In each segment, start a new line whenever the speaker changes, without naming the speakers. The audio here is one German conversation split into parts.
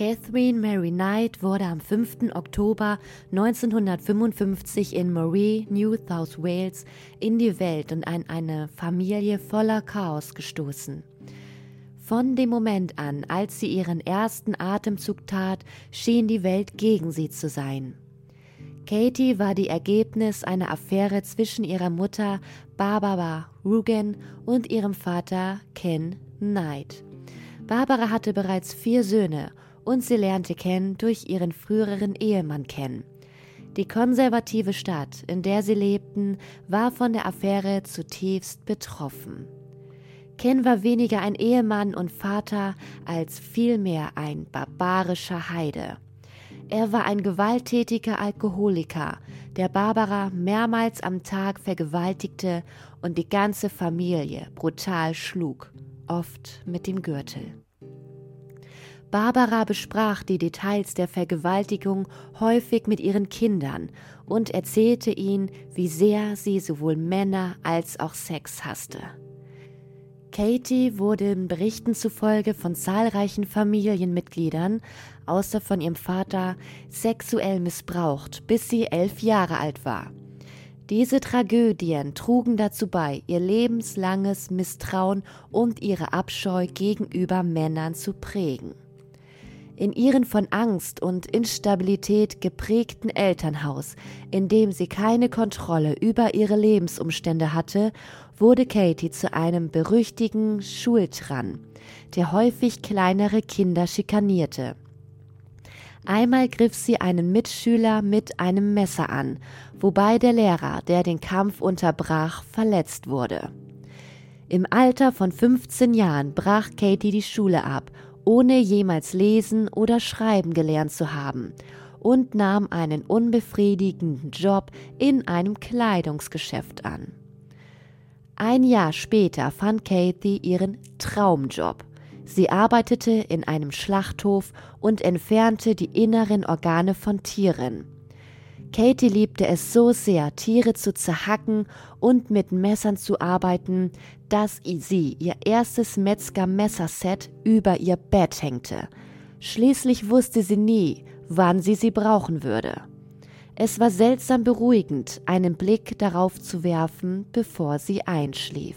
Catherine Mary Knight wurde am 5. Oktober 1955 in Moray, New South Wales, in die Welt und an eine Familie voller Chaos gestoßen. Von dem Moment an, als sie ihren ersten Atemzug tat, schien die Welt gegen sie zu sein. Katie war die Ergebnis einer Affäre zwischen ihrer Mutter Barbara Rugen und ihrem Vater Ken Knight. Barbara hatte bereits vier Söhne und sie lernte Ken durch ihren früheren Ehemann kennen. Die konservative Stadt, in der sie lebten, war von der Affäre zutiefst betroffen. Ken war weniger ein Ehemann und Vater als vielmehr ein barbarischer Heide. Er war ein gewalttätiger Alkoholiker, der Barbara mehrmals am Tag vergewaltigte und die ganze Familie brutal schlug, oft mit dem Gürtel. Barbara besprach die Details der Vergewaltigung häufig mit ihren Kindern und erzählte ihnen, wie sehr sie sowohl Männer als auch Sex hasste. Katie wurde Berichten zufolge von zahlreichen Familienmitgliedern, außer von ihrem Vater, sexuell missbraucht, bis sie elf Jahre alt war. Diese Tragödien trugen dazu bei, ihr lebenslanges Misstrauen und ihre Abscheu gegenüber Männern zu prägen. In ihrem von Angst und Instabilität geprägten Elternhaus, in dem sie keine Kontrolle über ihre Lebensumstände hatte, wurde Katie zu einem berüchtigten Schultran, der häufig kleinere Kinder schikanierte. Einmal griff sie einen Mitschüler mit einem Messer an, wobei der Lehrer, der den Kampf unterbrach, verletzt wurde. Im Alter von 15 Jahren brach Katie die Schule ab ohne jemals lesen oder schreiben gelernt zu haben, und nahm einen unbefriedigenden Job in einem Kleidungsgeschäft an. Ein Jahr später fand Kathy ihren Traumjob. Sie arbeitete in einem Schlachthof und entfernte die inneren Organe von Tieren. Katie liebte es so sehr, Tiere zu zerhacken und mit Messern zu arbeiten, dass sie ihr erstes Metzger-Messerset über ihr Bett hängte. Schließlich wusste sie nie, wann sie sie brauchen würde. Es war seltsam beruhigend, einen Blick darauf zu werfen, bevor sie einschlief.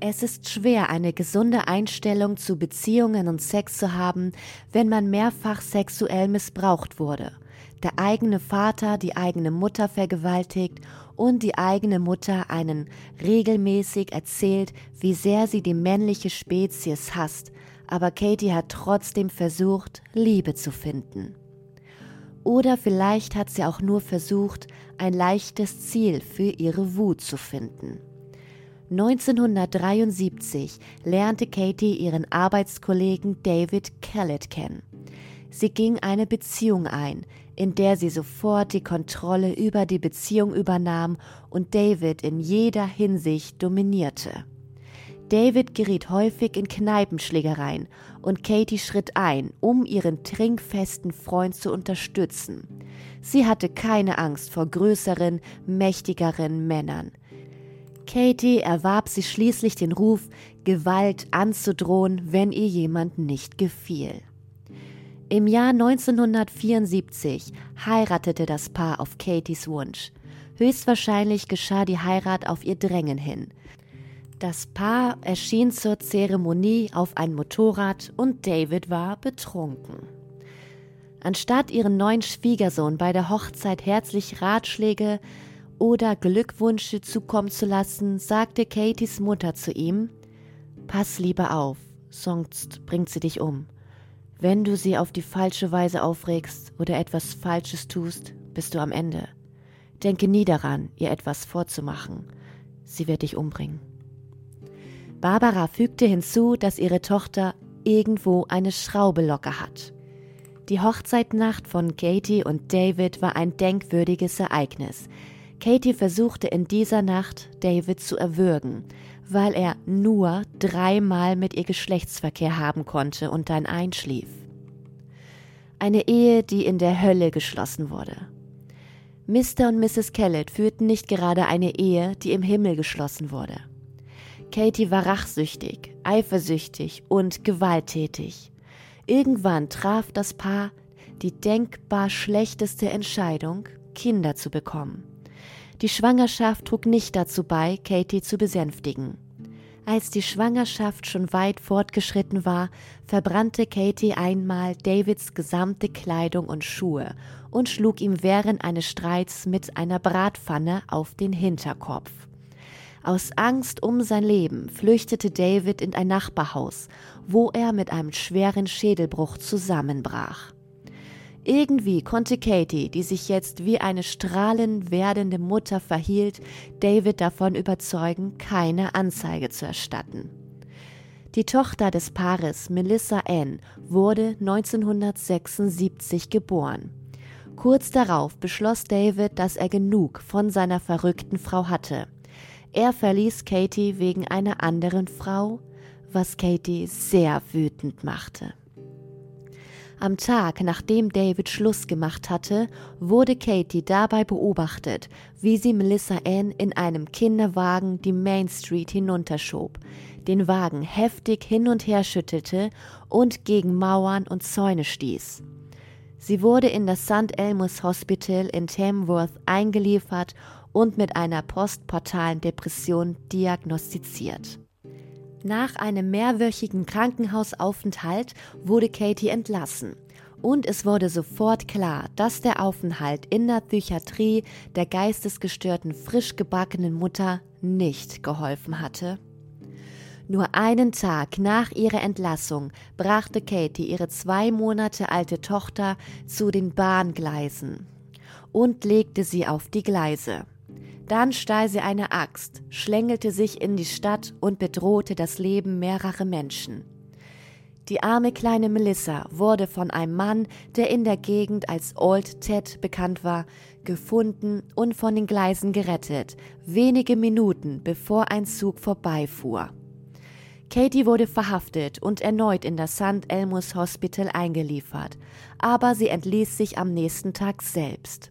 Es ist schwer, eine gesunde Einstellung zu Beziehungen und Sex zu haben, wenn man mehrfach sexuell missbraucht wurde – der eigene Vater die eigene Mutter vergewaltigt und die eigene Mutter einen regelmäßig erzählt, wie sehr sie die männliche Spezies hasst, aber Katie hat trotzdem versucht, Liebe zu finden. Oder vielleicht hat sie auch nur versucht, ein leichtes Ziel für ihre Wut zu finden. 1973 lernte Katie ihren Arbeitskollegen David Kellett kennen. Sie ging eine Beziehung ein, in der sie sofort die Kontrolle über die Beziehung übernahm und David in jeder Hinsicht dominierte. David geriet häufig in Kneipenschlägereien und Katie schritt ein, um ihren trinkfesten Freund zu unterstützen. Sie hatte keine Angst vor größeren, mächtigeren Männern. Katie erwarb sich schließlich den Ruf, Gewalt anzudrohen, wenn ihr jemand nicht gefiel. Im Jahr 1974 heiratete das Paar auf Katies Wunsch. Höchstwahrscheinlich geschah die Heirat auf ihr Drängen hin. Das Paar erschien zur Zeremonie auf ein Motorrad und David war betrunken. Anstatt ihren neuen Schwiegersohn bei der Hochzeit herzlich Ratschläge oder Glückwünsche zukommen zu lassen, sagte Katies Mutter zu ihm: Pass lieber auf, sonst bringt sie dich um. Wenn du sie auf die falsche Weise aufregst oder etwas Falsches tust, bist du am Ende. Denke nie daran, ihr etwas vorzumachen. Sie wird dich umbringen. Barbara fügte hinzu, dass ihre Tochter irgendwo eine Schraube locker hat. Die Hochzeitnacht von Katie und David war ein denkwürdiges Ereignis. Katie versuchte in dieser Nacht, David zu erwürgen, weil er nur dreimal mit ihr Geschlechtsverkehr haben konnte und dann einschlief. Eine Ehe, die in der Hölle geschlossen wurde. Mr. und Mrs. Kellett führten nicht gerade eine Ehe, die im Himmel geschlossen wurde. Katie war rachsüchtig, eifersüchtig und gewalttätig. Irgendwann traf das Paar die denkbar schlechteste Entscheidung, Kinder zu bekommen. Die Schwangerschaft trug nicht dazu bei, Katie zu besänftigen. Als die Schwangerschaft schon weit fortgeschritten war, verbrannte Katie einmal Davids gesamte Kleidung und Schuhe und schlug ihm während eines Streits mit einer Bratpfanne auf den Hinterkopf. Aus Angst um sein Leben flüchtete David in ein Nachbarhaus, wo er mit einem schweren Schädelbruch zusammenbrach. Irgendwie konnte Katie, die sich jetzt wie eine strahlend werdende Mutter verhielt, David davon überzeugen, keine Anzeige zu erstatten. Die Tochter des Paares, Melissa Ann, wurde 1976 geboren. Kurz darauf beschloss David, dass er genug von seiner verrückten Frau hatte. Er verließ Katie wegen einer anderen Frau, was Katie sehr wütend machte. Am Tag, nachdem David Schluss gemacht hatte, wurde Katie dabei beobachtet, wie sie Melissa Ann in einem Kinderwagen die Main Street hinunterschob, den Wagen heftig hin und her schüttelte und gegen Mauern und Zäune stieß. Sie wurde in das St. Elmus Hospital in Tamworth eingeliefert und mit einer postportalen Depression diagnostiziert. Nach einem mehrwöchigen Krankenhausaufenthalt wurde Katie entlassen. Und es wurde sofort klar, dass der Aufenthalt in der Psychiatrie der geistesgestörten frisch gebackenen Mutter nicht geholfen hatte. Nur einen Tag nach ihrer Entlassung brachte Katie ihre zwei Monate alte Tochter zu den Bahngleisen und legte sie auf die Gleise. Dann stahl sie eine Axt, schlängelte sich in die Stadt und bedrohte das Leben mehrerer Menschen. Die arme kleine Melissa wurde von einem Mann, der in der Gegend als Old Ted bekannt war, gefunden und von den Gleisen gerettet, wenige Minuten bevor ein Zug vorbeifuhr. Katie wurde verhaftet und erneut in das St. Elmus Hospital eingeliefert, aber sie entließ sich am nächsten Tag selbst.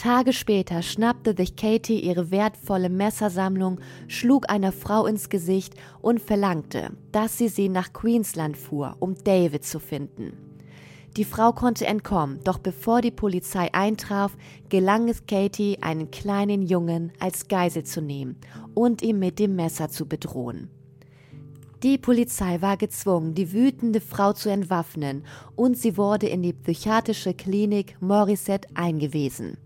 Tage später schnappte sich Katie ihre wertvolle Messersammlung, schlug einer Frau ins Gesicht und verlangte, dass sie sie nach Queensland fuhr, um David zu finden. Die Frau konnte entkommen, doch bevor die Polizei eintraf, gelang es Katie, einen kleinen Jungen als Geisel zu nehmen und ihn mit dem Messer zu bedrohen. Die Polizei war gezwungen, die wütende Frau zu entwaffnen, und sie wurde in die psychiatrische Klinik Morissette eingewiesen.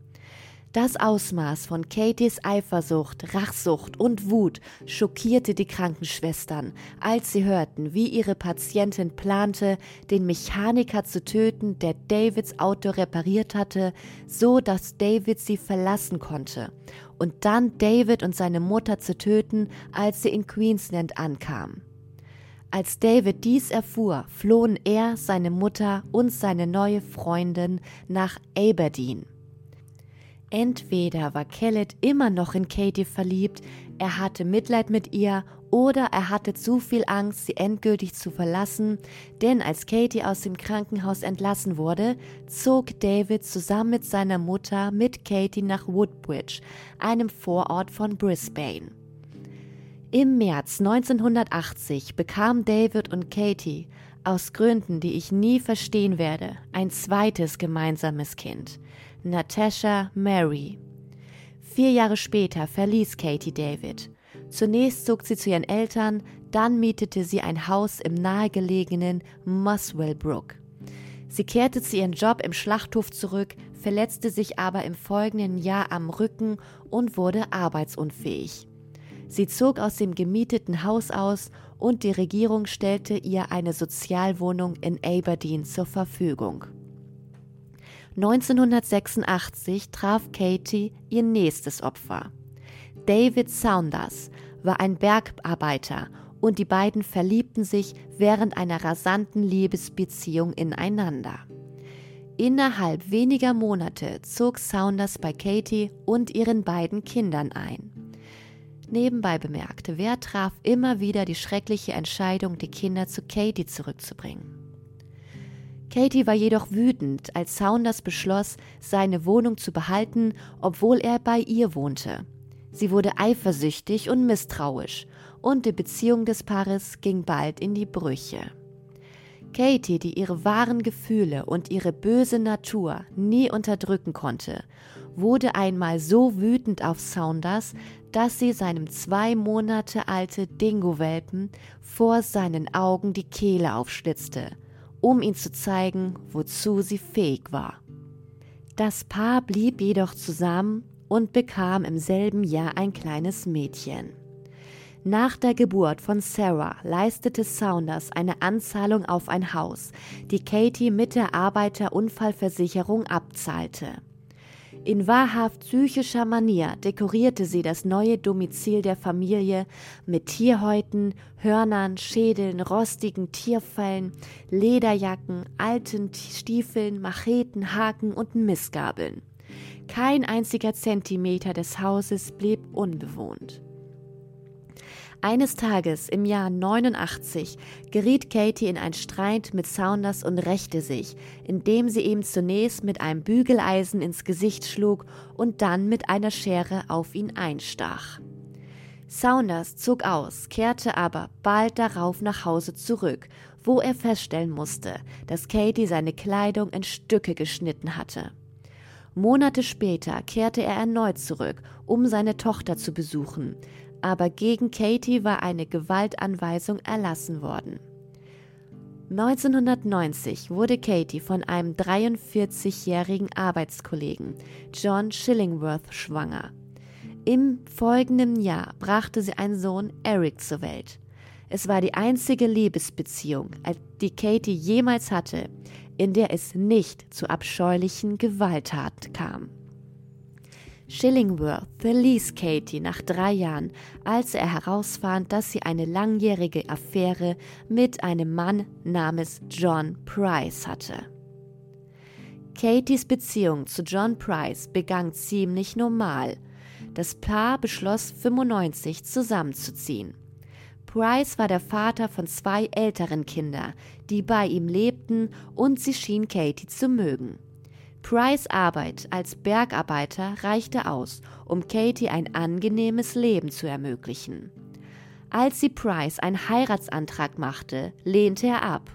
Das Ausmaß von Katies Eifersucht, Rachsucht und Wut schockierte die Krankenschwestern, als sie hörten, wie ihre Patientin plante, den Mechaniker zu töten, der Davids Auto repariert hatte, so dass David sie verlassen konnte, und dann David und seine Mutter zu töten, als sie in Queensland ankamen. Als David dies erfuhr, flohen er, seine Mutter und seine neue Freundin nach Aberdeen. Entweder war Kellett immer noch in Katie verliebt, er hatte Mitleid mit ihr oder er hatte zu viel Angst, sie endgültig zu verlassen, denn als Katie aus dem Krankenhaus entlassen wurde, zog David zusammen mit seiner Mutter mit Katie nach Woodbridge, einem Vorort von Brisbane. Im März 1980 bekam David und Katie, aus Gründen, die ich nie verstehen werde, ein zweites gemeinsames Kind. Natasha Mary. Vier Jahre später verließ Katie David. Zunächst zog sie zu ihren Eltern, dann mietete sie ein Haus im nahegelegenen Muswell Brook. Sie kehrte zu ihrem Job im Schlachthof zurück, verletzte sich aber im folgenden Jahr am Rücken und wurde arbeitsunfähig. Sie zog aus dem gemieteten Haus aus und die Regierung stellte ihr eine Sozialwohnung in Aberdeen zur Verfügung. 1986 traf Katie ihr nächstes Opfer. David Saunders war ein Bergarbeiter und die beiden verliebten sich während einer rasanten Liebesbeziehung ineinander. Innerhalb weniger Monate zog Saunders bei Katie und ihren beiden Kindern ein. Nebenbei bemerkt, wer traf immer wieder die schreckliche Entscheidung, die Kinder zu Katie zurückzubringen? Katie war jedoch wütend, als Saunders beschloss, seine Wohnung zu behalten, obwohl er bei ihr wohnte. Sie wurde eifersüchtig und misstrauisch, und die Beziehung des Paares ging bald in die Brüche. Katie, die ihre wahren Gefühle und ihre böse Natur nie unterdrücken konnte, wurde einmal so wütend auf Saunders, dass sie seinem zwei Monate alte Dingo-Welpen vor seinen Augen die Kehle aufschlitzte, um ihm zu zeigen, wozu sie fähig war. Das Paar blieb jedoch zusammen und bekam im selben Jahr ein kleines Mädchen. Nach der Geburt von Sarah leistete Saunders eine Anzahlung auf ein Haus, die Katie mit der Arbeiterunfallversicherung abzahlte. In wahrhaft psychischer Manier dekorierte sie das neue Domizil der Familie mit Tierhäuten, Hörnern, Schädeln, rostigen Tierfällen, Lederjacken, alten Stiefeln, Macheten, Haken und Missgabeln. Kein einziger Zentimeter des Hauses blieb unbewohnt. Eines Tages im Jahr 89 geriet Katie in einen Streit mit Saunders und rächte sich, indem sie ihm zunächst mit einem Bügeleisen ins Gesicht schlug und dann mit einer Schere auf ihn einstach. Saunders zog aus, kehrte aber bald darauf nach Hause zurück, wo er feststellen musste, dass Katie seine Kleidung in Stücke geschnitten hatte. Monate später kehrte er erneut zurück, um seine Tochter zu besuchen, aber gegen Katie war eine Gewaltanweisung erlassen worden. 1990 wurde Katie von einem 43-jährigen Arbeitskollegen, John Schillingworth, schwanger. Im folgenden Jahr brachte sie einen Sohn, Eric, zur Welt. Es war die einzige Liebesbeziehung, die Katie jemals hatte, in der es nicht zu abscheulichen Gewalttaten kam. Schillingworth verließ Katie nach drei Jahren, als er herausfand, dass sie eine langjährige Affäre mit einem Mann namens John Price hatte. Katies Beziehung zu John Price begann ziemlich normal. Das Paar beschloss 95 zusammenzuziehen. Price war der Vater von zwei älteren Kindern, die bei ihm lebten, und sie schien Katie zu mögen. Price Arbeit als Bergarbeiter reichte aus, um Katie ein angenehmes Leben zu ermöglichen. Als sie Price einen Heiratsantrag machte, lehnte er ab.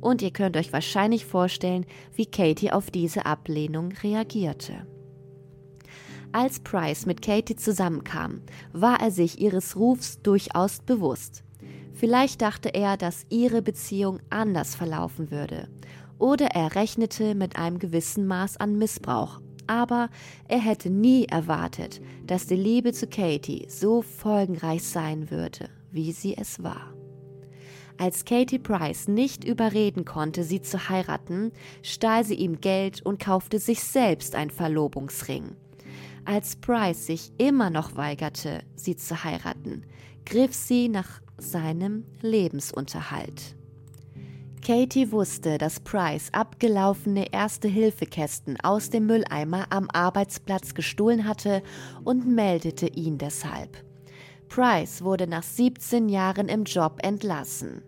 Und ihr könnt euch wahrscheinlich vorstellen, wie Katie auf diese Ablehnung reagierte. Als Price mit Katie zusammenkam, war er sich ihres Rufs durchaus bewusst. Vielleicht dachte er, dass ihre Beziehung anders verlaufen würde oder er rechnete mit einem gewissen Maß an Missbrauch. Aber er hätte nie erwartet, dass die Liebe zu Katie so folgenreich sein würde, wie sie es war. Als Katie Price nicht überreden konnte, sie zu heiraten, stahl sie ihm Geld und kaufte sich selbst einen Verlobungsring. Als Price sich immer noch weigerte, sie zu heiraten, griff sie nach seinem Lebensunterhalt. Katie wusste, dass Price abgelaufene Erste-Hilfe-Kästen aus dem Mülleimer am Arbeitsplatz gestohlen hatte und meldete ihn deshalb. Price wurde nach 17 Jahren im Job entlassen.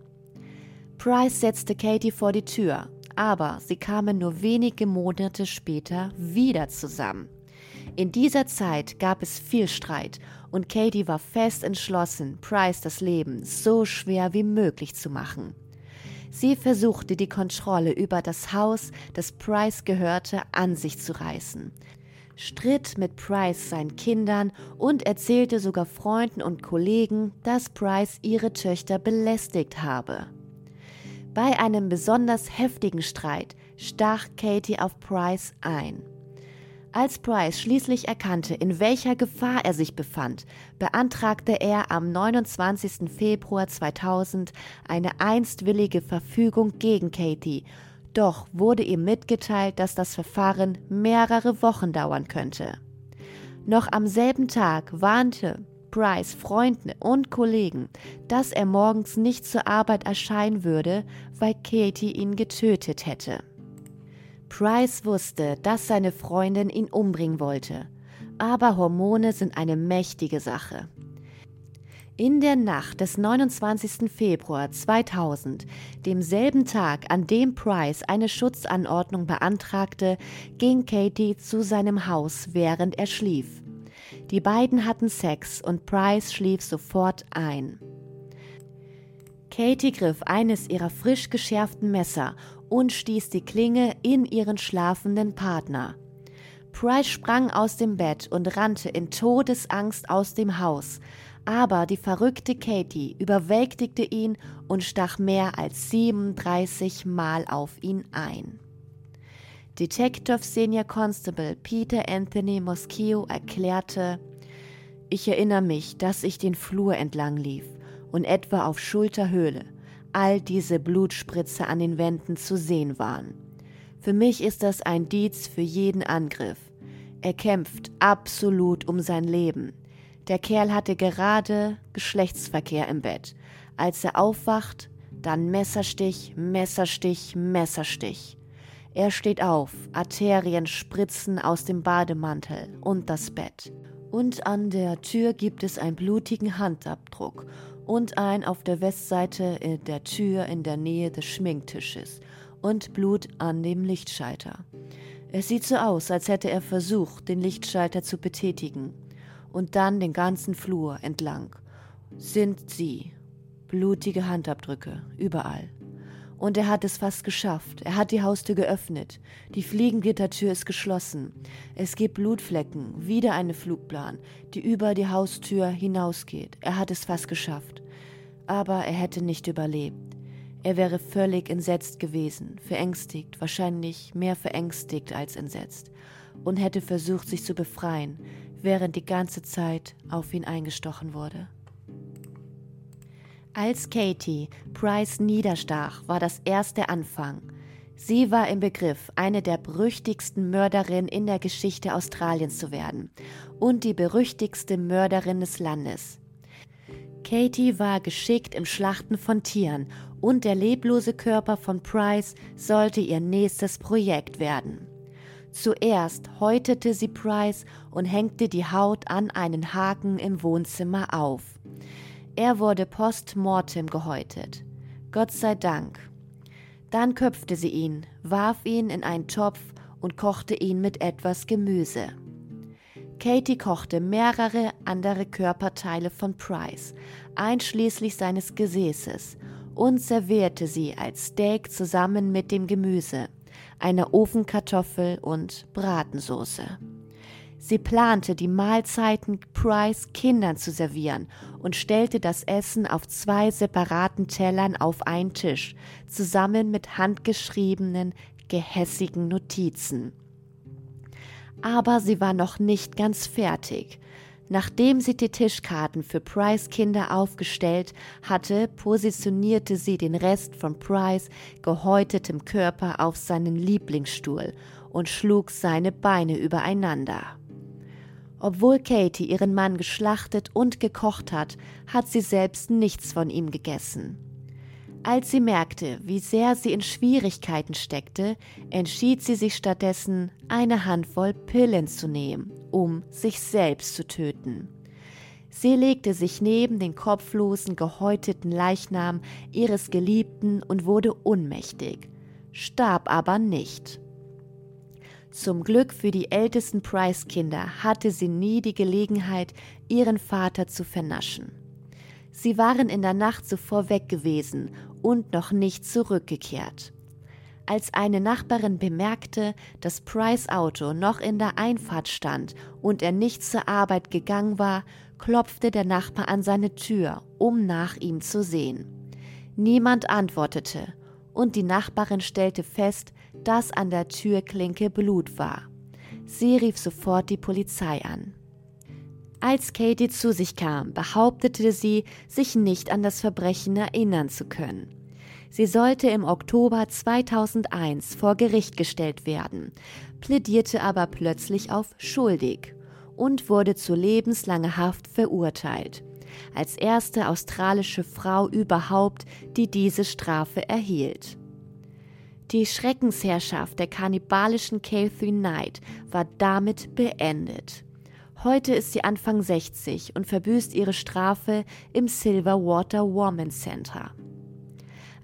Price setzte Katie vor die Tür, aber sie kamen nur wenige Monate später wieder zusammen. In dieser Zeit gab es viel Streit und Katie war fest entschlossen, Price das Leben so schwer wie möglich zu machen. Sie versuchte die Kontrolle über das Haus, das Price gehörte, an sich zu reißen, stritt mit Price seinen Kindern und erzählte sogar Freunden und Kollegen, dass Price ihre Töchter belästigt habe. Bei einem besonders heftigen Streit stach Katie auf Price ein. Als Price schließlich erkannte, in welcher Gefahr er sich befand, beantragte er am 29. Februar 2000 eine einstwillige Verfügung gegen Katie, doch wurde ihm mitgeteilt, dass das Verfahren mehrere Wochen dauern könnte. Noch am selben Tag warnte Price Freunde und Kollegen, dass er morgens nicht zur Arbeit erscheinen würde, weil Katie ihn getötet hätte. Price wusste, dass seine Freundin ihn umbringen wollte, aber Hormone sind eine mächtige Sache. In der Nacht des 29. Februar 2000, demselben Tag, an dem Price eine Schutzanordnung beantragte, ging Katie zu seinem Haus, während er schlief. Die beiden hatten Sex und Price schlief sofort ein. Katie griff eines ihrer frisch geschärften Messer und stieß die Klinge in ihren schlafenden Partner. Price sprang aus dem Bett und rannte in Todesangst aus dem Haus, aber die verrückte Katie überwältigte ihn und stach mehr als 37 Mal auf ihn ein. Detective Senior Constable Peter Anthony Moschio erklärte, ich erinnere mich, dass ich den Flur entlang lief und etwa auf Schulterhöhle all diese Blutspritze an den Wänden zu sehen waren. Für mich ist das ein Diez für jeden Angriff. Er kämpft absolut um sein Leben. Der Kerl hatte gerade Geschlechtsverkehr im Bett. Als er aufwacht, dann Messerstich, Messerstich, Messerstich. Er steht auf, Arterien spritzen aus dem Bademantel und das Bett. Und an der Tür gibt es einen blutigen Handabdruck und ein auf der Westseite der Tür in der Nähe des Schminktisches und Blut an dem Lichtschalter. Es sieht so aus, als hätte er versucht, den Lichtschalter zu betätigen. Und dann den ganzen Flur entlang sind sie. Blutige Handabdrücke, überall. Und er hat es fast geschafft. Er hat die Haustür geöffnet. Die Fliegengittertür ist geschlossen. Es gibt Blutflecken, wieder eine Flugplan, die über die Haustür hinausgeht. Er hat es fast geschafft. Aber er hätte nicht überlebt. Er wäre völlig entsetzt gewesen, verängstigt, wahrscheinlich mehr verängstigt als entsetzt, und hätte versucht, sich zu befreien, während die ganze Zeit auf ihn eingestochen wurde. Als Katie Price niederstach, war das erst der Anfang. Sie war im Begriff, eine der berüchtigsten Mörderinnen in der Geschichte Australiens zu werden und die berüchtigste Mörderin des Landes. Katie war geschickt im Schlachten von Tieren und der leblose Körper von Price sollte ihr nächstes Projekt werden. Zuerst häutete sie Price und hängte die Haut an einen Haken im Wohnzimmer auf. Er wurde post mortem gehäutet. Gott sei Dank. Dann köpfte sie ihn, warf ihn in einen Topf und kochte ihn mit etwas Gemüse. Katie kochte mehrere andere Körperteile von Price, einschließlich seines Gesäßes, und servierte sie als Steak zusammen mit dem Gemüse, einer Ofenkartoffel und Bratensoße. Sie plante, die Mahlzeiten Price Kindern zu servieren und stellte das Essen auf zwei separaten Tellern auf einen Tisch, zusammen mit handgeschriebenen, gehässigen Notizen. Aber sie war noch nicht ganz fertig. Nachdem sie die Tischkarten für Price Kinder aufgestellt hatte, positionierte sie den Rest von Price gehäutetem Körper auf seinen Lieblingsstuhl und schlug seine Beine übereinander. Obwohl Katie ihren Mann geschlachtet und gekocht hat, hat sie selbst nichts von ihm gegessen. Als sie merkte, wie sehr sie in Schwierigkeiten steckte, entschied sie sich stattdessen, eine Handvoll Pillen zu nehmen, um sich selbst zu töten. Sie legte sich neben den kopflosen, gehäuteten Leichnam ihres Geliebten und wurde ohnmächtig, starb aber nicht. Zum Glück für die ältesten Price-Kinder hatte sie nie die Gelegenheit, ihren Vater zu vernaschen. Sie waren in der Nacht zuvor weg gewesen und noch nicht zurückgekehrt. Als eine Nachbarin bemerkte, dass Price Auto noch in der Einfahrt stand und er nicht zur Arbeit gegangen war, klopfte der Nachbar an seine Tür, um nach ihm zu sehen. Niemand antwortete, und die Nachbarin stellte fest, dass an der Türklinke Blut war. Sie rief sofort die Polizei an. Als Katie zu sich kam, behauptete sie, sich nicht an das Verbrechen erinnern zu können. Sie sollte im Oktober 2001 vor Gericht gestellt werden, plädierte aber plötzlich auf schuldig und wurde zu lebenslanger Haft verurteilt. Als erste australische Frau überhaupt, die diese Strafe erhielt. Die Schreckensherrschaft der kannibalischen Catherine Knight war damit beendet. Heute ist sie Anfang 60 und verbüßt ihre Strafe im Silverwater Woman Center.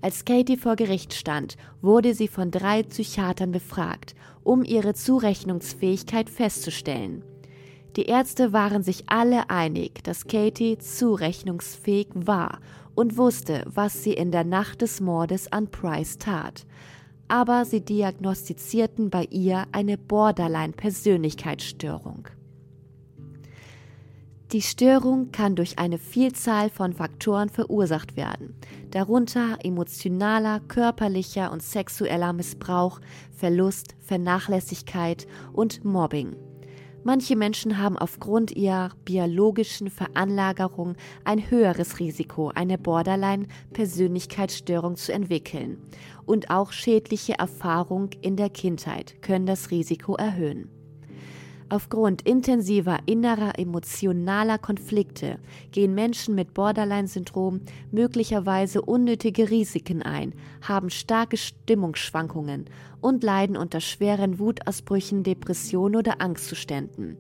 Als Katie vor Gericht stand, wurde sie von drei Psychiatern befragt, um ihre Zurechnungsfähigkeit festzustellen. Die Ärzte waren sich alle einig, dass Katie zurechnungsfähig war und wusste, was sie in der Nacht des Mordes an Price tat. Aber sie diagnostizierten bei ihr eine Borderline-Persönlichkeitsstörung. Die Störung kann durch eine Vielzahl von Faktoren verursacht werden, darunter emotionaler, körperlicher und sexueller Missbrauch, Verlust, Vernachlässigkeit und Mobbing. Manche Menschen haben aufgrund ihrer biologischen Veranlagerung ein höheres Risiko, eine Borderline-Persönlichkeitsstörung zu entwickeln. Und auch schädliche Erfahrungen in der Kindheit können das Risiko erhöhen. Aufgrund intensiver innerer emotionaler Konflikte gehen Menschen mit Borderline-Syndrom möglicherweise unnötige Risiken ein, haben starke Stimmungsschwankungen und leiden unter schweren Wutausbrüchen, Depressionen oder Angstzuständen.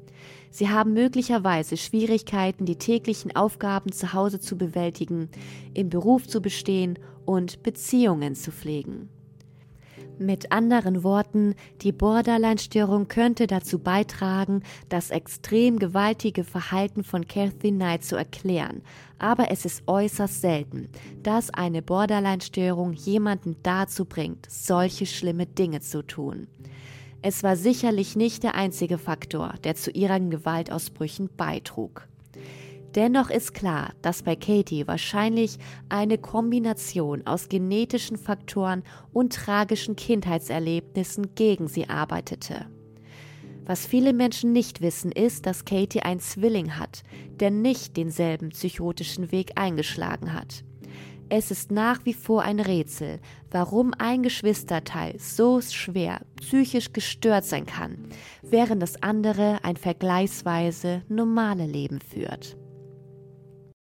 Sie haben möglicherweise Schwierigkeiten, die täglichen Aufgaben zu Hause zu bewältigen, im Beruf zu bestehen und Beziehungen zu pflegen. Mit anderen Worten, die Borderline-Störung könnte dazu beitragen, das extrem gewaltige Verhalten von Kathy Knight zu erklären, aber es ist äußerst selten, dass eine Borderline-Störung jemanden dazu bringt, solche schlimme Dinge zu tun. Es war sicherlich nicht der einzige Faktor, der zu ihren Gewaltausbrüchen beitrug. Dennoch ist klar, dass bei Katie wahrscheinlich eine Kombination aus genetischen Faktoren und tragischen Kindheitserlebnissen gegen sie arbeitete. Was viele Menschen nicht wissen, ist, dass Katie ein Zwilling hat, der nicht denselben psychotischen Weg eingeschlagen hat. Es ist nach wie vor ein Rätsel, warum ein Geschwisterteil so schwer psychisch gestört sein kann, während das andere ein vergleichsweise normale Leben führt.